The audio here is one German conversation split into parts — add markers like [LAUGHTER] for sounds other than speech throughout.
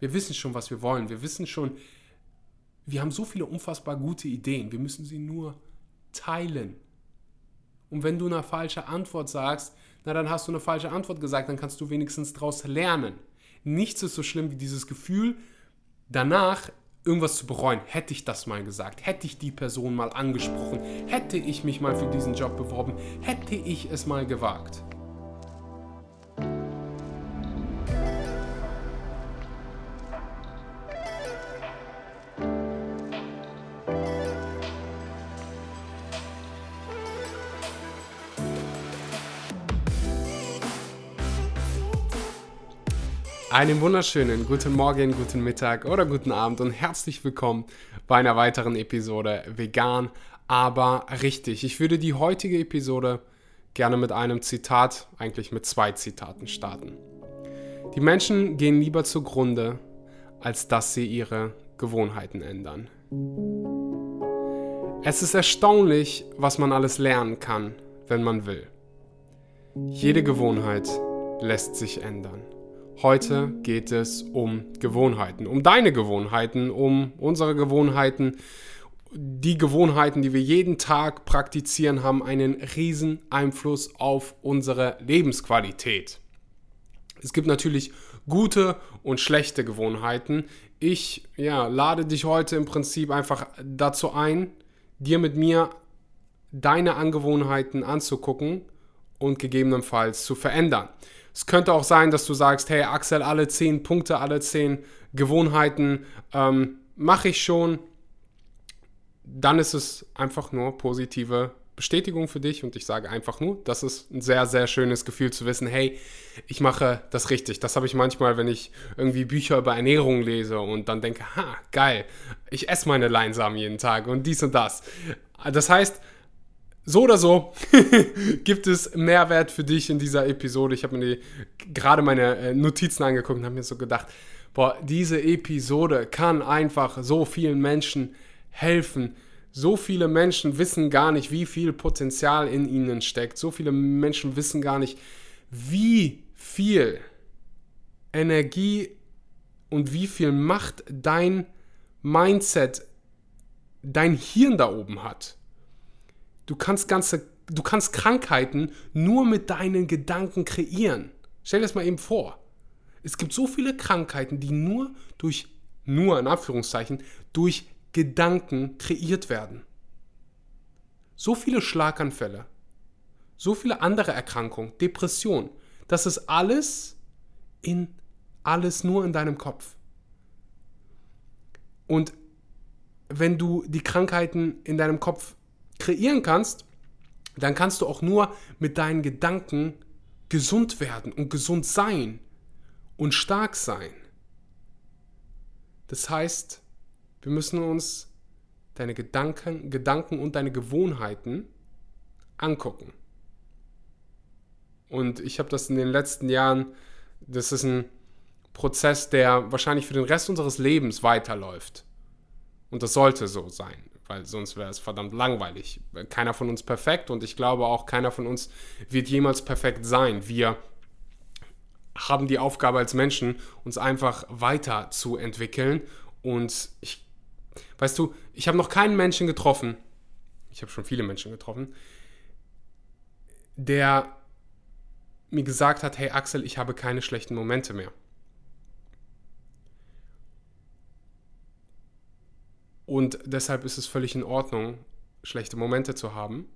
Wir wissen schon, was wir wollen. Wir wissen schon, wir haben so viele unfassbar gute Ideen. Wir müssen sie nur teilen. Und wenn du eine falsche Antwort sagst, na dann hast du eine falsche Antwort gesagt, dann kannst du wenigstens daraus lernen. Nichts ist so schlimm wie dieses Gefühl, danach irgendwas zu bereuen. Hätte ich das mal gesagt, hätte ich die Person mal angesprochen, hätte ich mich mal für diesen Job beworben, hätte ich es mal gewagt. Einen wunderschönen guten Morgen, guten Mittag oder guten Abend und herzlich willkommen bei einer weiteren Episode Vegan, aber richtig. Ich würde die heutige Episode gerne mit einem Zitat, eigentlich mit zwei Zitaten starten. Die Menschen gehen lieber zugrunde, als dass sie ihre Gewohnheiten ändern. Es ist erstaunlich, was man alles lernen kann, wenn man will. Jede Gewohnheit lässt sich ändern. Heute geht es um Gewohnheiten, um deine Gewohnheiten, um unsere Gewohnheiten. Die Gewohnheiten, die wir jeden Tag praktizieren, haben einen riesen Einfluss auf unsere Lebensqualität. Es gibt natürlich gute und schlechte Gewohnheiten. Ich ja, lade dich heute im Prinzip einfach dazu ein, dir mit mir deine Angewohnheiten anzugucken und gegebenenfalls zu verändern. Es könnte auch sein, dass du sagst, hey Axel, alle zehn Punkte, alle zehn Gewohnheiten ähm, mache ich schon. Dann ist es einfach nur positive Bestätigung für dich und ich sage einfach nur, das ist ein sehr, sehr schönes Gefühl zu wissen, hey, ich mache das richtig. Das habe ich manchmal, wenn ich irgendwie Bücher über Ernährung lese und dann denke, ha, geil, ich esse meine Leinsamen jeden Tag und dies und das. Das heißt, so oder so [LAUGHS] gibt es Mehrwert für dich in dieser Episode. Ich habe mir gerade meine äh, Notizen angeguckt und habe mir so gedacht, boah, diese Episode kann einfach so vielen Menschen helfen. So viele Menschen wissen gar nicht, wie viel Potenzial in ihnen steckt. So viele Menschen wissen gar nicht, wie viel Energie und wie viel Macht dein Mindset, dein Hirn da oben hat. Du kannst ganze, du kannst Krankheiten nur mit deinen Gedanken kreieren. Stell dir das mal eben vor. Es gibt so viele Krankheiten, die nur durch, nur in Anführungszeichen, durch Gedanken kreiert werden. So viele Schlaganfälle, so viele andere Erkrankungen, Depression. Das ist alles in alles nur in deinem Kopf. Und wenn du die Krankheiten in deinem Kopf kreieren kannst, dann kannst du auch nur mit deinen Gedanken gesund werden und gesund sein und stark sein. Das heißt, wir müssen uns deine Gedanken, Gedanken und deine Gewohnheiten angucken. Und ich habe das in den letzten Jahren, das ist ein Prozess, der wahrscheinlich für den Rest unseres Lebens weiterläuft. Und das sollte so sein weil sonst wäre es verdammt langweilig. Keiner von uns perfekt und ich glaube auch, keiner von uns wird jemals perfekt sein. Wir haben die Aufgabe als Menschen, uns einfach weiterzuentwickeln und ich, weißt du, ich habe noch keinen Menschen getroffen, ich habe schon viele Menschen getroffen, der mir gesagt hat, hey Axel, ich habe keine schlechten Momente mehr. Und deshalb ist es völlig in Ordnung, schlechte Momente zu haben.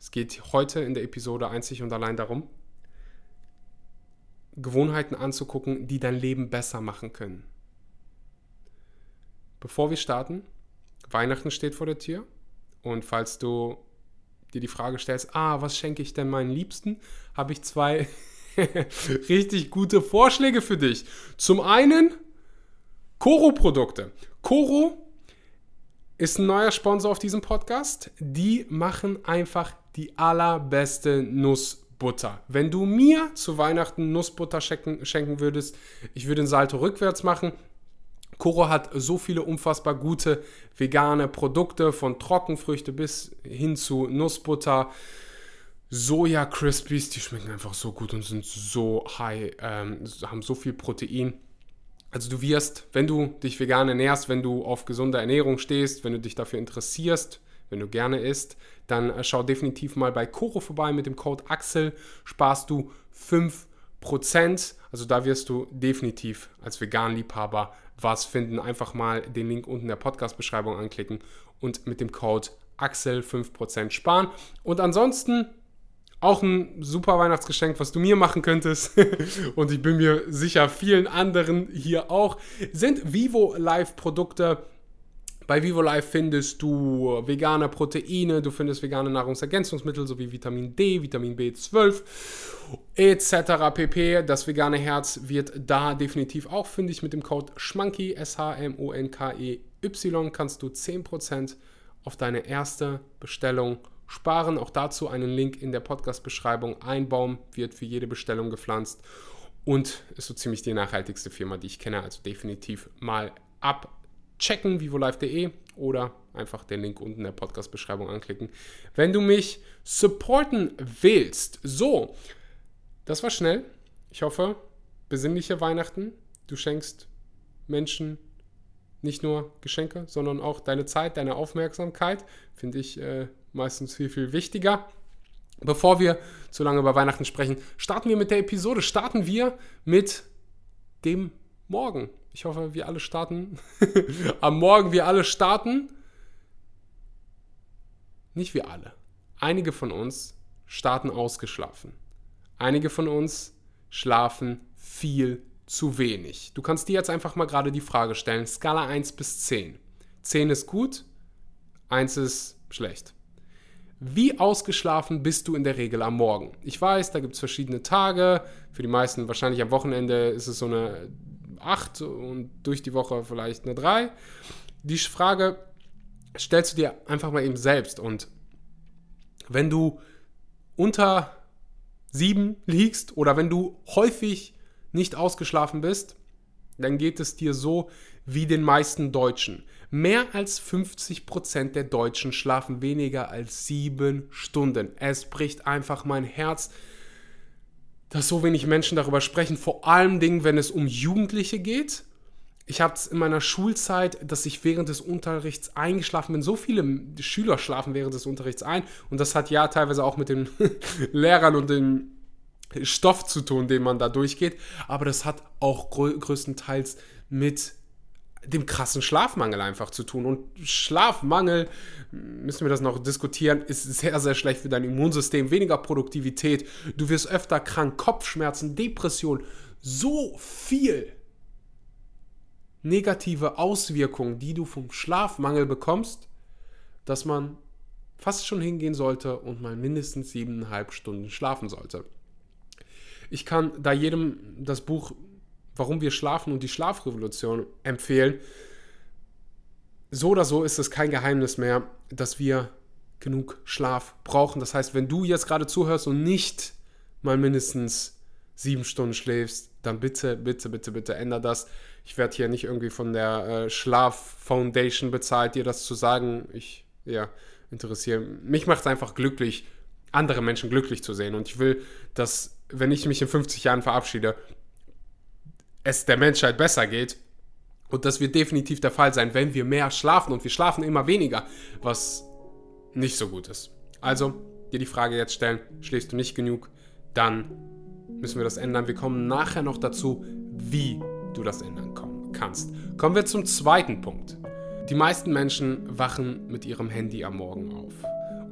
Es geht heute in der Episode einzig und allein darum, Gewohnheiten anzugucken, die dein Leben besser machen können. Bevor wir starten, Weihnachten steht vor der Tür und falls du dir die Frage stellst, ah, was schenke ich denn meinen Liebsten, habe ich zwei [LAUGHS] richtig gute Vorschläge für dich. Zum einen Koro-Produkte. Koro ist ein neuer Sponsor auf diesem Podcast. Die machen einfach die allerbeste Nussbutter. Wenn du mir zu Weihnachten Nussbutter schenken, schenken würdest, ich würde den Salto rückwärts machen. Koro hat so viele unfassbar gute vegane Produkte, von Trockenfrüchte bis hin zu Nussbutter. Soja Crispies, die schmecken einfach so gut und sind so high, ähm, haben so viel Protein. Also du wirst, wenn du dich vegan ernährst, wenn du auf gesunde Ernährung stehst, wenn du dich dafür interessierst, wenn du gerne isst, dann äh, schau definitiv mal bei Koro vorbei mit dem Code Axel, sparst du 5%. Also da wirst du definitiv als Vegan-Liebhaber was finden. Einfach mal den Link unten in der Podcast-Beschreibung anklicken und mit dem Code Axel 5% sparen. Und ansonsten auch ein super Weihnachtsgeschenk, was du mir machen könntest. [LAUGHS] und ich bin mir sicher, vielen anderen hier auch, sind Vivo Live Produkte. Bei Vivo Life findest du vegane Proteine, du findest vegane Nahrungsergänzungsmittel sowie Vitamin D, Vitamin B12 etc. pp. Das vegane Herz wird da definitiv auch fündig mit dem Code SCHMANKY, S-H-M-O-N-K-E-Y, kannst du 10% auf deine erste Bestellung sparen. Auch dazu einen Link in der Podcast-Beschreibung. Ein Baum wird für jede Bestellung gepflanzt und ist so ziemlich die nachhaltigste Firma, die ich kenne. Also definitiv mal abchecken, vivolive.de oder einfach den Link unten in der Podcast-Beschreibung anklicken, wenn du mich supporten willst. So, das war schnell. Ich hoffe, besinnliche Weihnachten. Du schenkst Menschen nicht nur Geschenke, sondern auch deine Zeit, deine Aufmerksamkeit. Finde ich äh, meistens viel, viel wichtiger. Bevor wir zu lange über Weihnachten sprechen, starten wir mit der Episode. Starten wir mit dem Morgen. Ich hoffe, wir alle starten. [LAUGHS] Am Morgen wir alle starten. Nicht wir alle. Einige von uns starten ausgeschlafen. Einige von uns schlafen viel zu wenig. Du kannst dir jetzt einfach mal gerade die Frage stellen, Skala 1 bis 10. 10 ist gut, 1 ist schlecht. Wie ausgeschlafen bist du in der Regel am Morgen? Ich weiß, da gibt es verschiedene Tage. Für die meisten wahrscheinlich am Wochenende ist es so eine 8 und durch die Woche vielleicht eine 3. Die Frage stellst du dir einfach mal eben selbst. Und wenn du unter 7 liegst oder wenn du häufig nicht ausgeschlafen bist, dann geht es dir so wie den meisten Deutschen. Mehr als 50% der Deutschen schlafen weniger als sieben Stunden. Es bricht einfach mein Herz, dass so wenig Menschen darüber sprechen, vor allem Dingen, wenn es um Jugendliche geht. Ich habe es in meiner Schulzeit, dass ich während des Unterrichts eingeschlafen bin. So viele Schüler schlafen während des Unterrichts ein. Und das hat ja teilweise auch mit den [LAUGHS] Lehrern und den Stoff zu tun, den man da durchgeht. Aber das hat auch grö größtenteils mit dem krassen Schlafmangel einfach zu tun. Und Schlafmangel, müssen wir das noch diskutieren, ist sehr, sehr schlecht für dein Immunsystem. Weniger Produktivität, du wirst öfter krank, Kopfschmerzen, Depression, so viel negative Auswirkungen, die du vom Schlafmangel bekommst, dass man fast schon hingehen sollte und mal mindestens siebeneinhalb Stunden schlafen sollte. Ich kann da jedem das Buch Warum wir schlafen und die Schlafrevolution empfehlen. So oder so ist es kein Geheimnis mehr, dass wir genug Schlaf brauchen. Das heißt, wenn du jetzt gerade zuhörst und nicht mal mindestens sieben Stunden schläfst, dann bitte, bitte, bitte, bitte änder das. Ich werde hier nicht irgendwie von der äh, Schlaf Foundation bezahlt, dir das zu sagen. Ich, ja, interessiere. Mich macht es einfach glücklich, andere Menschen glücklich zu sehen. Und ich will, dass, wenn ich mich in 50 Jahren verabschiede, es der Menschheit besser geht. Und das wird definitiv der Fall sein, wenn wir mehr schlafen. Und wir schlafen immer weniger, was nicht so gut ist. Also dir die Frage jetzt stellen, schläfst du nicht genug, dann müssen wir das ändern. Wir kommen nachher noch dazu, wie du das ändern kannst. Kommen wir zum zweiten Punkt. Die meisten Menschen wachen mit ihrem Handy am Morgen auf.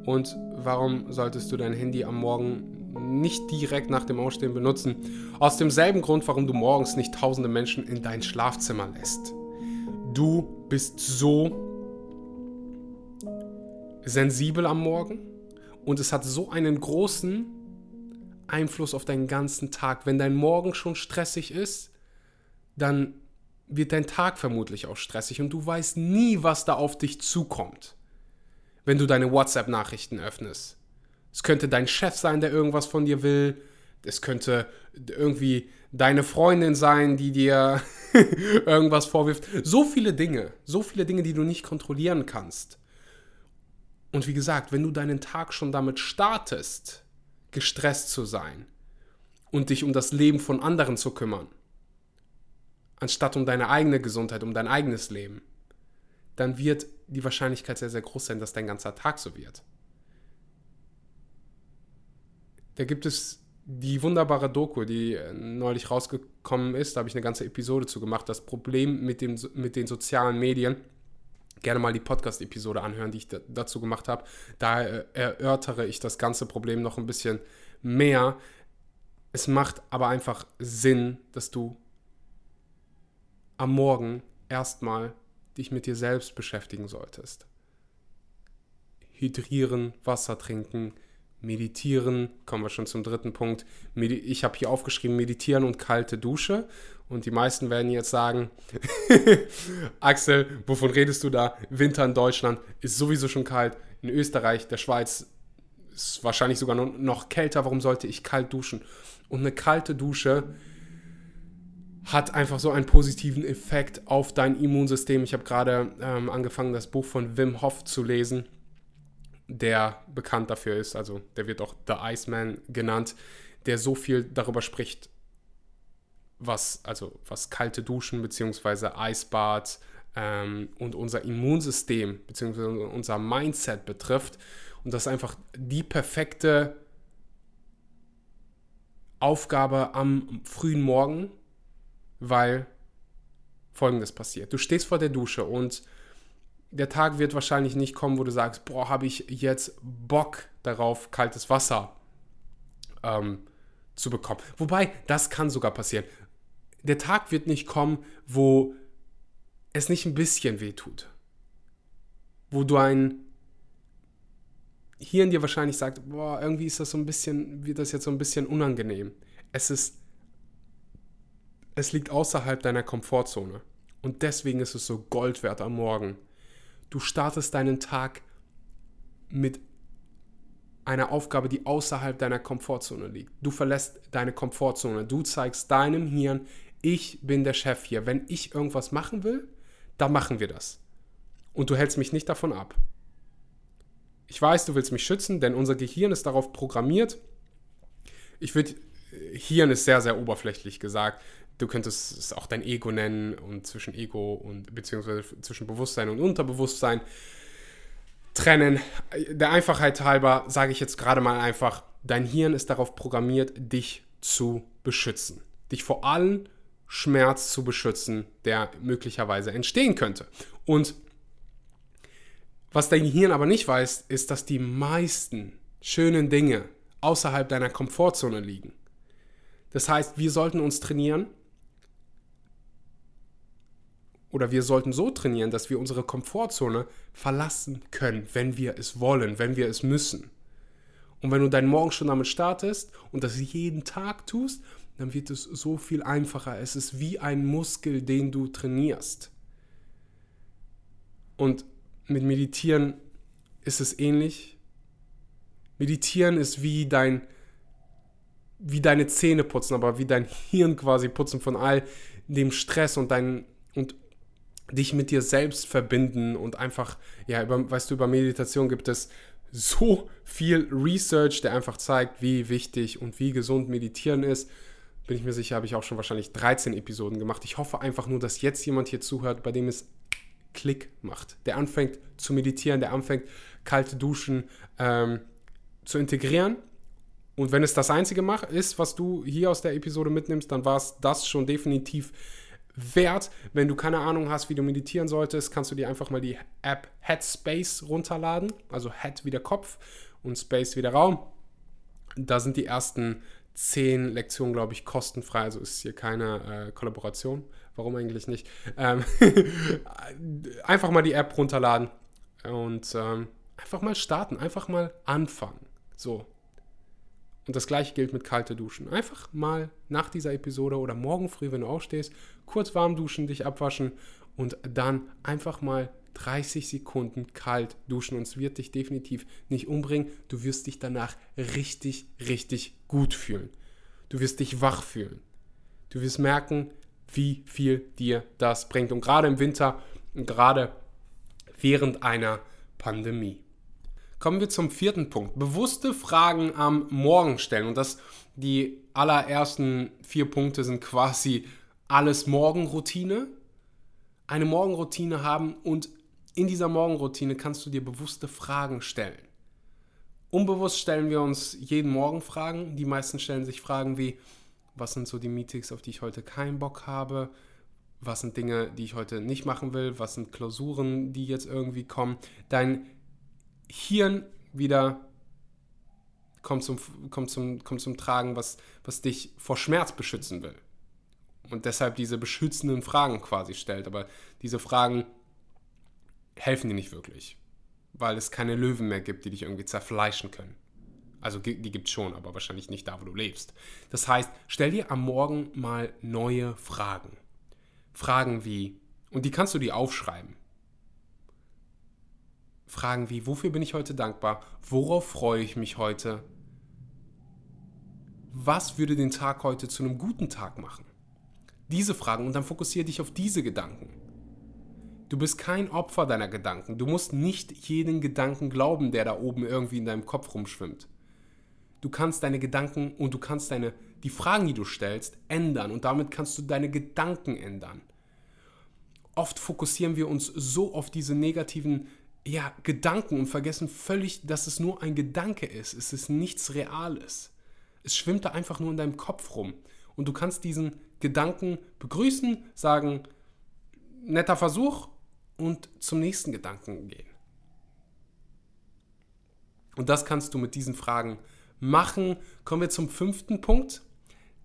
Und warum solltest du dein Handy am Morgen nicht direkt nach dem Aufstehen benutzen? Aus demselben Grund, warum du morgens nicht tausende Menschen in dein Schlafzimmer lässt. Du bist so sensibel am Morgen und es hat so einen großen Einfluss auf deinen ganzen Tag. Wenn dein Morgen schon stressig ist, dann wird dein Tag vermutlich auch stressig und du weißt nie, was da auf dich zukommt wenn du deine WhatsApp-Nachrichten öffnest. Es könnte dein Chef sein, der irgendwas von dir will. Es könnte irgendwie deine Freundin sein, die dir [LAUGHS] irgendwas vorwirft. So viele Dinge, so viele Dinge, die du nicht kontrollieren kannst. Und wie gesagt, wenn du deinen Tag schon damit startest, gestresst zu sein und dich um das Leben von anderen zu kümmern, anstatt um deine eigene Gesundheit, um dein eigenes Leben, dann wird die Wahrscheinlichkeit sehr, sehr groß sein, dass dein ganzer Tag so wird. Da gibt es die wunderbare Doku, die äh, neulich rausgekommen ist, da habe ich eine ganze Episode zu gemacht, das Problem mit, dem, mit den sozialen Medien. Gerne mal die Podcast-Episode anhören, die ich dazu gemacht habe. Da äh, erörtere ich das ganze Problem noch ein bisschen mehr. Es macht aber einfach Sinn, dass du am Morgen erstmal dich mit dir selbst beschäftigen solltest. Hydrieren, Wasser trinken, meditieren, kommen wir schon zum dritten Punkt. Ich habe hier aufgeschrieben, meditieren und kalte Dusche. Und die meisten werden jetzt sagen, [LAUGHS] Axel, wovon redest du da? Winter in Deutschland ist sowieso schon kalt. In Österreich, der Schweiz ist wahrscheinlich sogar noch kälter. Warum sollte ich kalt duschen? Und eine kalte Dusche hat einfach so einen positiven Effekt auf dein Immunsystem. Ich habe gerade ähm, angefangen, das Buch von Wim Hof zu lesen, der bekannt dafür ist, also der wird auch The Iceman genannt, der so viel darüber spricht, was, also was kalte Duschen bzw. Eisbad ähm, und unser Immunsystem bzw. unser Mindset betrifft. Und das ist einfach die perfekte Aufgabe am frühen Morgen, weil folgendes passiert. Du stehst vor der Dusche und der Tag wird wahrscheinlich nicht kommen, wo du sagst, boah, habe ich jetzt Bock darauf, kaltes Wasser ähm, zu bekommen. Wobei, das kann sogar passieren. Der Tag wird nicht kommen, wo es nicht ein bisschen weh tut. Wo du ein Hirn dir wahrscheinlich sagt, boah, irgendwie ist das so ein bisschen, wird das jetzt so ein bisschen unangenehm. Es ist es liegt außerhalb deiner Komfortzone. Und deswegen ist es so Gold wert am Morgen. Du startest deinen Tag mit einer Aufgabe, die außerhalb deiner Komfortzone liegt. Du verlässt deine Komfortzone. Du zeigst deinem Hirn, ich bin der Chef hier. Wenn ich irgendwas machen will, dann machen wir das. Und du hältst mich nicht davon ab. Ich weiß, du willst mich schützen, denn unser Gehirn ist darauf programmiert. Ich würde, Hirn ist sehr, sehr oberflächlich gesagt du könntest es auch dein Ego nennen und zwischen Ego und beziehungsweise zwischen Bewusstsein und Unterbewusstsein trennen. Der Einfachheit halber sage ich jetzt gerade mal einfach, dein Hirn ist darauf programmiert, dich zu beschützen. Dich vor allem Schmerz zu beschützen, der möglicherweise entstehen könnte. Und was dein Hirn aber nicht weiß, ist, dass die meisten schönen Dinge außerhalb deiner Komfortzone liegen. Das heißt, wir sollten uns trainieren, oder wir sollten so trainieren, dass wir unsere Komfortzone verlassen können, wenn wir es wollen, wenn wir es müssen. Und wenn du deinen Morgen schon damit startest und das jeden Tag tust, dann wird es so viel einfacher. Es ist wie ein Muskel, den du trainierst. Und mit Meditieren ist es ähnlich. Meditieren ist wie dein wie deine Zähne putzen, aber wie dein Hirn quasi putzen von all dem Stress und dein und dich mit dir selbst verbinden und einfach, ja, über, weißt du, über Meditation gibt es so viel Research, der einfach zeigt, wie wichtig und wie gesund Meditieren ist. Bin ich mir sicher, habe ich auch schon wahrscheinlich 13 Episoden gemacht. Ich hoffe einfach nur, dass jetzt jemand hier zuhört, bei dem es Klick macht. Der anfängt zu meditieren, der anfängt kalte Duschen ähm, zu integrieren. Und wenn es das Einzige ist, was du hier aus der Episode mitnimmst, dann war es das schon definitiv wert. Wenn du keine Ahnung hast, wie du meditieren solltest, kannst du dir einfach mal die App Headspace runterladen. Also Head wie der Kopf und Space wie der Raum. Da sind die ersten zehn Lektionen, glaube ich, kostenfrei. Also ist hier keine äh, Kollaboration. Warum eigentlich nicht? Ähm [LAUGHS] einfach mal die App runterladen und ähm, einfach mal starten, einfach mal anfangen. So, und das gleiche gilt mit kalte Duschen. Einfach mal nach dieser Episode oder morgen früh, wenn du aufstehst, kurz warm duschen, dich abwaschen und dann einfach mal 30 Sekunden kalt duschen und es wird dich definitiv nicht umbringen. Du wirst dich danach richtig, richtig gut fühlen. Du wirst dich wach fühlen. Du wirst merken, wie viel dir das bringt. Und gerade im Winter und gerade während einer Pandemie. Kommen wir zum vierten Punkt. Bewusste Fragen am Morgen stellen. Und das, die allerersten vier Punkte sind quasi alles Morgenroutine, eine Morgenroutine haben und in dieser Morgenroutine kannst du dir bewusste Fragen stellen. Unbewusst stellen wir uns jeden Morgen Fragen. Die meisten stellen sich Fragen wie, was sind so die Meetings, auf die ich heute keinen Bock habe? Was sind Dinge, die ich heute nicht machen will? Was sind Klausuren, die jetzt irgendwie kommen? Dein Hirn wieder kommt zum, kommt zum, kommt zum Tragen, was, was dich vor Schmerz beschützen will. Und deshalb diese beschützenden Fragen quasi stellt. Aber diese Fragen helfen dir nicht wirklich weil es keine Löwen mehr gibt, die dich irgendwie zerfleischen können. Also die gibt es schon, aber wahrscheinlich nicht da, wo du lebst. Das heißt, stell dir am Morgen mal neue Fragen. Fragen wie, und die kannst du dir aufschreiben. Fragen wie, wofür bin ich heute dankbar? Worauf freue ich mich heute? Was würde den Tag heute zu einem guten Tag machen? Diese Fragen und dann fokussiere dich auf diese Gedanken. Du bist kein Opfer deiner Gedanken. Du musst nicht jeden Gedanken glauben, der da oben irgendwie in deinem Kopf rumschwimmt. Du kannst deine Gedanken und du kannst deine, die Fragen, die du stellst, ändern und damit kannst du deine Gedanken ändern. Oft fokussieren wir uns so auf diese negativen ja, Gedanken und vergessen völlig, dass es nur ein Gedanke ist. Es ist nichts Reales. Es schwimmt da einfach nur in deinem Kopf rum. Und du kannst diesen Gedanken begrüßen, sagen, netter Versuch, und zum nächsten Gedanken gehen. Und das kannst du mit diesen Fragen machen. Kommen wir zum fünften Punkt.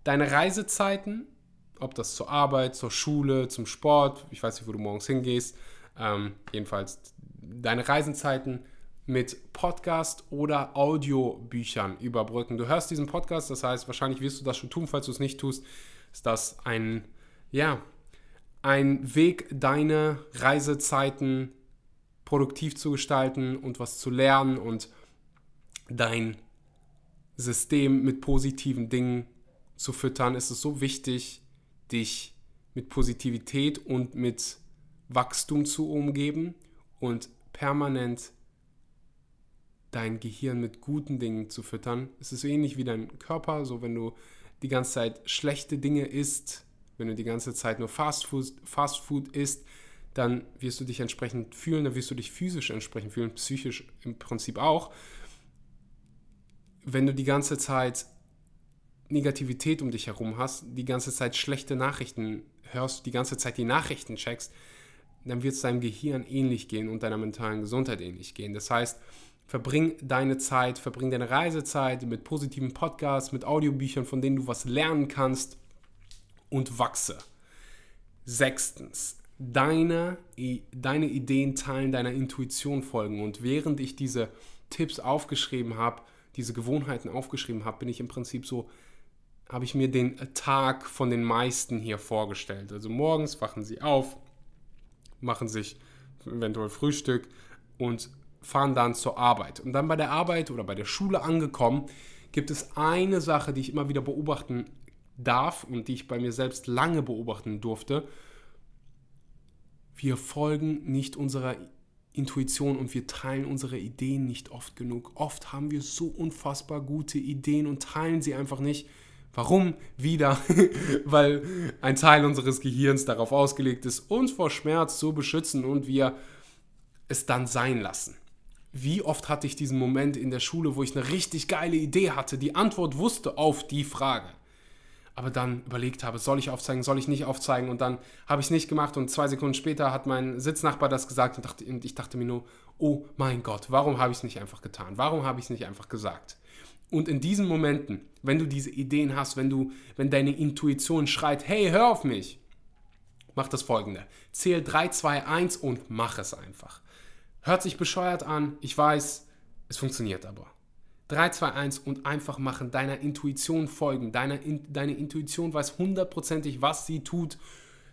Deine Reisezeiten, ob das zur Arbeit, zur Schule, zum Sport, ich weiß nicht, wo du morgens hingehst, ähm, jedenfalls deine Reisezeiten mit Podcast oder Audiobüchern überbrücken. Du hörst diesen Podcast, das heißt, wahrscheinlich wirst du das schon tun, falls du es nicht tust, ist das ein, ja, ein Weg, deine Reisezeiten produktiv zu gestalten und was zu lernen und dein System mit positiven Dingen zu füttern, ist es so wichtig, dich mit Positivität und mit Wachstum zu umgeben und permanent dein Gehirn mit guten Dingen zu füttern. Es ist ähnlich wie dein Körper, so wenn du die ganze Zeit schlechte Dinge isst, wenn du die ganze Zeit nur Fast Food, Fast Food isst, dann wirst du dich entsprechend fühlen, dann wirst du dich physisch entsprechend fühlen, psychisch im Prinzip auch. Wenn du die ganze Zeit Negativität um dich herum hast, die ganze Zeit schlechte Nachrichten hörst, die ganze Zeit die Nachrichten checkst, dann wird es deinem Gehirn ähnlich gehen und deiner mentalen Gesundheit ähnlich gehen. Das heißt, verbring deine Zeit, verbring deine Reisezeit mit positiven Podcasts, mit Audiobüchern, von denen du was lernen kannst und wachse. Sechstens, deine, deine Ideen teilen, deiner Intuition folgen. Und während ich diese Tipps aufgeschrieben habe, diese Gewohnheiten aufgeschrieben habe, bin ich im Prinzip so, habe ich mir den Tag von den meisten hier vorgestellt. Also morgens wachen sie auf, machen sich eventuell Frühstück und fahren dann zur Arbeit. Und dann bei der Arbeit oder bei der Schule angekommen, gibt es eine Sache, die ich immer wieder beobachten darf und die ich bei mir selbst lange beobachten durfte, wir folgen nicht unserer Intuition und wir teilen unsere Ideen nicht oft genug. Oft haben wir so unfassbar gute Ideen und teilen sie einfach nicht. Warum? Wieder, [LAUGHS] weil ein Teil unseres Gehirns darauf ausgelegt ist, uns vor Schmerz zu beschützen und wir es dann sein lassen. Wie oft hatte ich diesen Moment in der Schule, wo ich eine richtig geile Idee hatte, die Antwort wusste auf die Frage aber dann überlegt habe, soll ich aufzeigen, soll ich nicht aufzeigen und dann habe ich es nicht gemacht und zwei Sekunden später hat mein Sitznachbar das gesagt und, dachte, und ich dachte mir nur, oh mein Gott, warum habe ich es nicht einfach getan? Warum habe ich es nicht einfach gesagt? Und in diesen Momenten, wenn du diese Ideen hast, wenn du, wenn deine Intuition schreit, hey, hör auf mich, mach das folgende. Zähl 3, 2, 1 und mach es einfach. Hört sich bescheuert an, ich weiß, es funktioniert aber. 3, 2, 1 und einfach machen, deiner Intuition folgen. Deine, deine Intuition weiß hundertprozentig, was sie tut.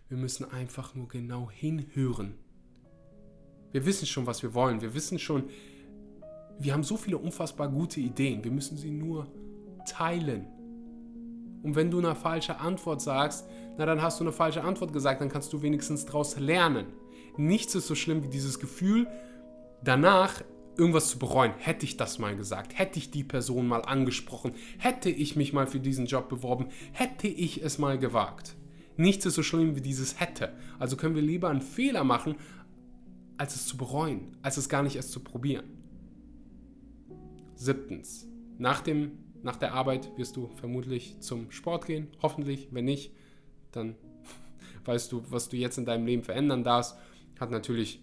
Wir müssen einfach nur genau hinhören. Wir wissen schon, was wir wollen. Wir wissen schon, wir haben so viele unfassbar gute Ideen. Wir müssen sie nur teilen. Und wenn du eine falsche Antwort sagst, na dann hast du eine falsche Antwort gesagt, dann kannst du wenigstens daraus lernen. Nichts ist so schlimm wie dieses Gefühl, danach irgendwas zu bereuen. Hätte ich das mal gesagt, hätte ich die Person mal angesprochen, hätte ich mich mal für diesen Job beworben, hätte ich es mal gewagt. Nichts ist so schlimm wie dieses hätte. Also können wir lieber einen Fehler machen, als es zu bereuen, als es gar nicht erst zu probieren. Siebtens. Nach, dem, nach der Arbeit wirst du vermutlich zum Sport gehen. Hoffentlich. Wenn nicht, dann [LAUGHS] weißt du, was du jetzt in deinem Leben verändern darfst. Hat natürlich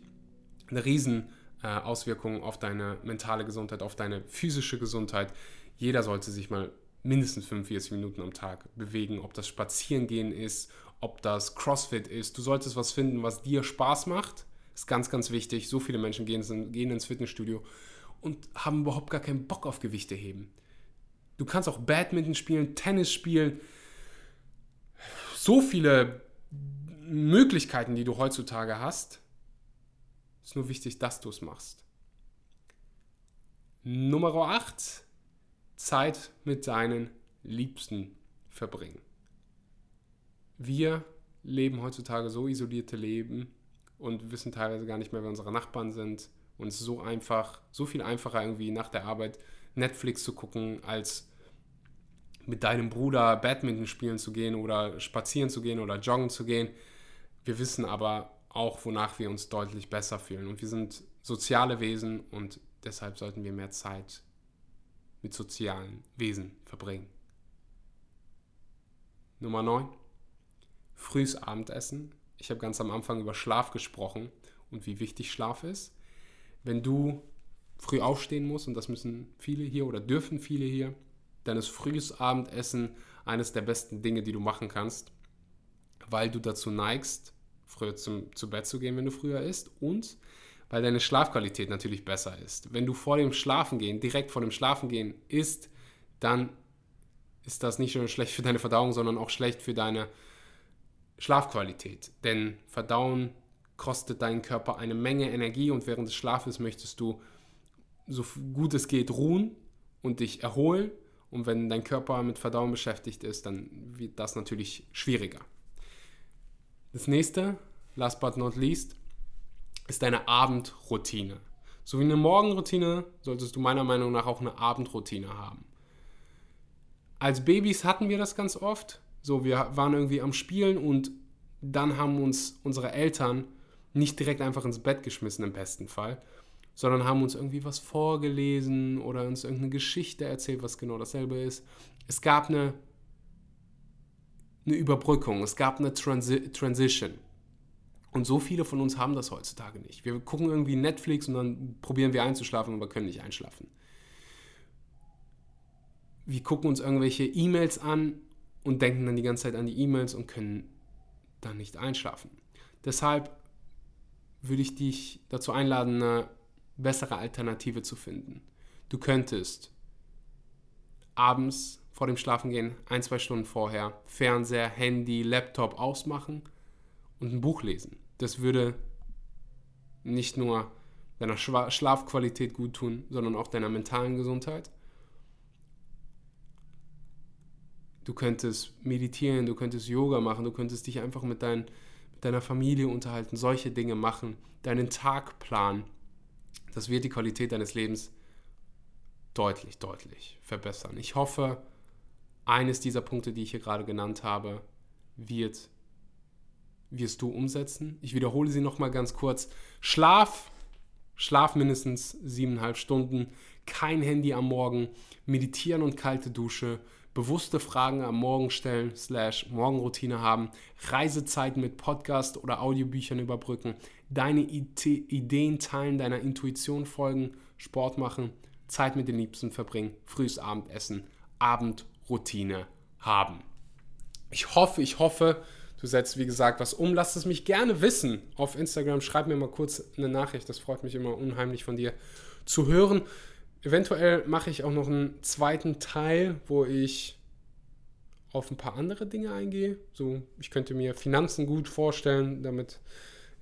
eine riesen äh, Auswirkung auf deine mentale Gesundheit, auf deine physische Gesundheit. Jeder sollte sich mal mindestens 45 Minuten am Tag bewegen, ob das Spazierengehen ist, ob das CrossFit ist. Du solltest was finden, was dir Spaß macht. Ist ganz, ganz wichtig. So viele Menschen gehen, gehen ins Fitnessstudio und haben überhaupt gar keinen Bock auf Gewichte heben. Du kannst auch Badminton spielen, Tennis spielen. So viele Möglichkeiten, die du heutzutage hast. Ist nur wichtig, dass du es machst. Nummer 8. Zeit mit deinen Liebsten verbringen. Wir leben heutzutage so isolierte Leben und wissen teilweise gar nicht mehr, wer unsere Nachbarn sind. Und es ist so einfach, so viel einfacher irgendwie nach der Arbeit Netflix zu gucken, als mit deinem Bruder Badminton spielen zu gehen oder spazieren zu gehen oder joggen zu gehen. Wir wissen aber auch, wonach wir uns deutlich besser fühlen. Und wir sind soziale Wesen und deshalb sollten wir mehr Zeit mit sozialen Wesen verbringen. Nummer 9. Frühes Abendessen. Ich habe ganz am Anfang über Schlaf gesprochen und wie wichtig Schlaf ist. Wenn du früh aufstehen musst, und das müssen viele hier oder dürfen viele hier, dann ist frühes Abendessen eines der besten Dinge, die du machen kannst, weil du dazu neigst, früher zum, zu Bett zu gehen, wenn du früher isst und weil deine Schlafqualität natürlich besser ist. Wenn du vor dem Schlafengehen, direkt vor dem Schlafengehen isst, dann ist das nicht nur schlecht für deine Verdauung, sondern auch schlecht für deine Schlafqualität. Denn Verdauen kostet deinen Körper eine Menge Energie und während des Schlafes möchtest du so gut es geht ruhen und dich erholen. Und wenn dein Körper mit Verdauen beschäftigt ist, dann wird das natürlich schwieriger. Das nächste, last but not least, ist deine Abendroutine. So wie eine Morgenroutine solltest du meiner Meinung nach auch eine Abendroutine haben. Als Babys hatten wir das ganz oft. So, wir waren irgendwie am Spielen und dann haben uns unsere Eltern nicht direkt einfach ins Bett geschmissen im besten Fall, sondern haben uns irgendwie was vorgelesen oder uns irgendeine Geschichte erzählt, was genau dasselbe ist. Es gab eine, eine Überbrückung, es gab eine Transi Transition. Und so viele von uns haben das heutzutage nicht. Wir gucken irgendwie Netflix und dann probieren wir einzuschlafen, aber können nicht einschlafen. Wir gucken uns irgendwelche E-Mails an und denken dann die ganze Zeit an die E-Mails und können dann nicht einschlafen. Deshalb würde ich dich dazu einladen, eine bessere Alternative zu finden. Du könntest abends vor dem Schlafengehen, ein, zwei Stunden vorher, Fernseher, Handy, Laptop ausmachen und ein Buch lesen. Das würde nicht nur deiner Schlafqualität gut tun, sondern auch deiner mentalen Gesundheit. Du könntest meditieren, du könntest Yoga machen, du könntest dich einfach mit, dein, mit deiner Familie unterhalten, solche Dinge machen, deinen Tag planen. Das wird die Qualität deines Lebens deutlich, deutlich verbessern. Ich hoffe, eines dieser Punkte, die ich hier gerade genannt habe, wird wirst du umsetzen. Ich wiederhole sie nochmal ganz kurz. Schlaf, Schlaf mindestens siebeneinhalb Stunden, kein Handy am Morgen, meditieren und kalte Dusche, bewusste Fragen am Morgen stellen, slash Morgenroutine haben, Reisezeiten mit Podcast oder Audiobüchern überbrücken, deine Ideen teilen, deiner Intuition folgen, Sport machen, Zeit mit den Liebsten verbringen, frühes Abendessen, Abendroutine haben. Ich hoffe, ich hoffe, Du setzt, wie gesagt, was um. Lass es mich gerne wissen auf Instagram. Schreib mir mal kurz eine Nachricht. Das freut mich immer unheimlich von dir zu hören. Eventuell mache ich auch noch einen zweiten Teil, wo ich auf ein paar andere Dinge eingehe. So, ich könnte mir Finanzen gut vorstellen, damit,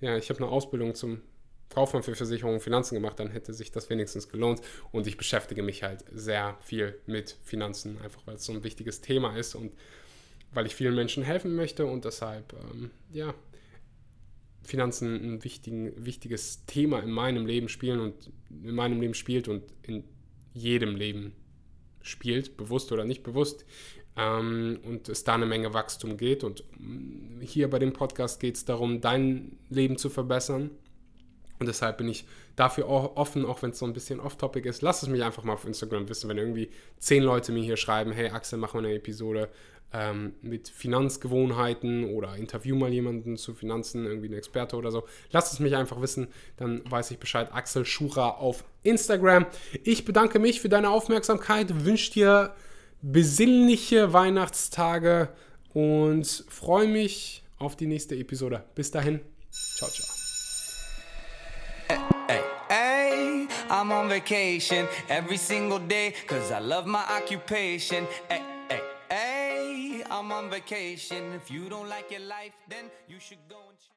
ja, ich habe eine Ausbildung zum Kaufmann für Versicherungen und Finanzen gemacht, dann hätte sich das wenigstens gelohnt. Und ich beschäftige mich halt sehr viel mit Finanzen, einfach weil es so ein wichtiges Thema ist und weil ich vielen Menschen helfen möchte und deshalb, ähm, ja, Finanzen ein wichtiges Thema in meinem Leben spielen und in meinem Leben spielt und in jedem Leben spielt, bewusst oder nicht bewusst. ähm, und es da eine Menge Wachstum geht. Und mm, hier bei dem Podcast geht es darum, dein Leben zu verbessern. Und deshalb bin ich dafür auch offen, auch wenn es so ein bisschen off-topic ist. Lass es mich einfach mal auf Instagram wissen, wenn irgendwie zehn Leute mir hier schreiben, hey Axel, mach mal eine Episode ähm, mit Finanzgewohnheiten oder interview mal jemanden zu Finanzen, irgendwie ein Experte oder so. Lass es mich einfach wissen, dann weiß ich Bescheid. Axel Schura auf Instagram. Ich bedanke mich für deine Aufmerksamkeit, wünsche dir besinnliche Weihnachtstage und freue mich auf die nächste Episode. Bis dahin, ciao, ciao. I'm on vacation every single day cause I love my occupation. Hey, hey, hey, I'm on vacation. If you don't like your life, then you should go and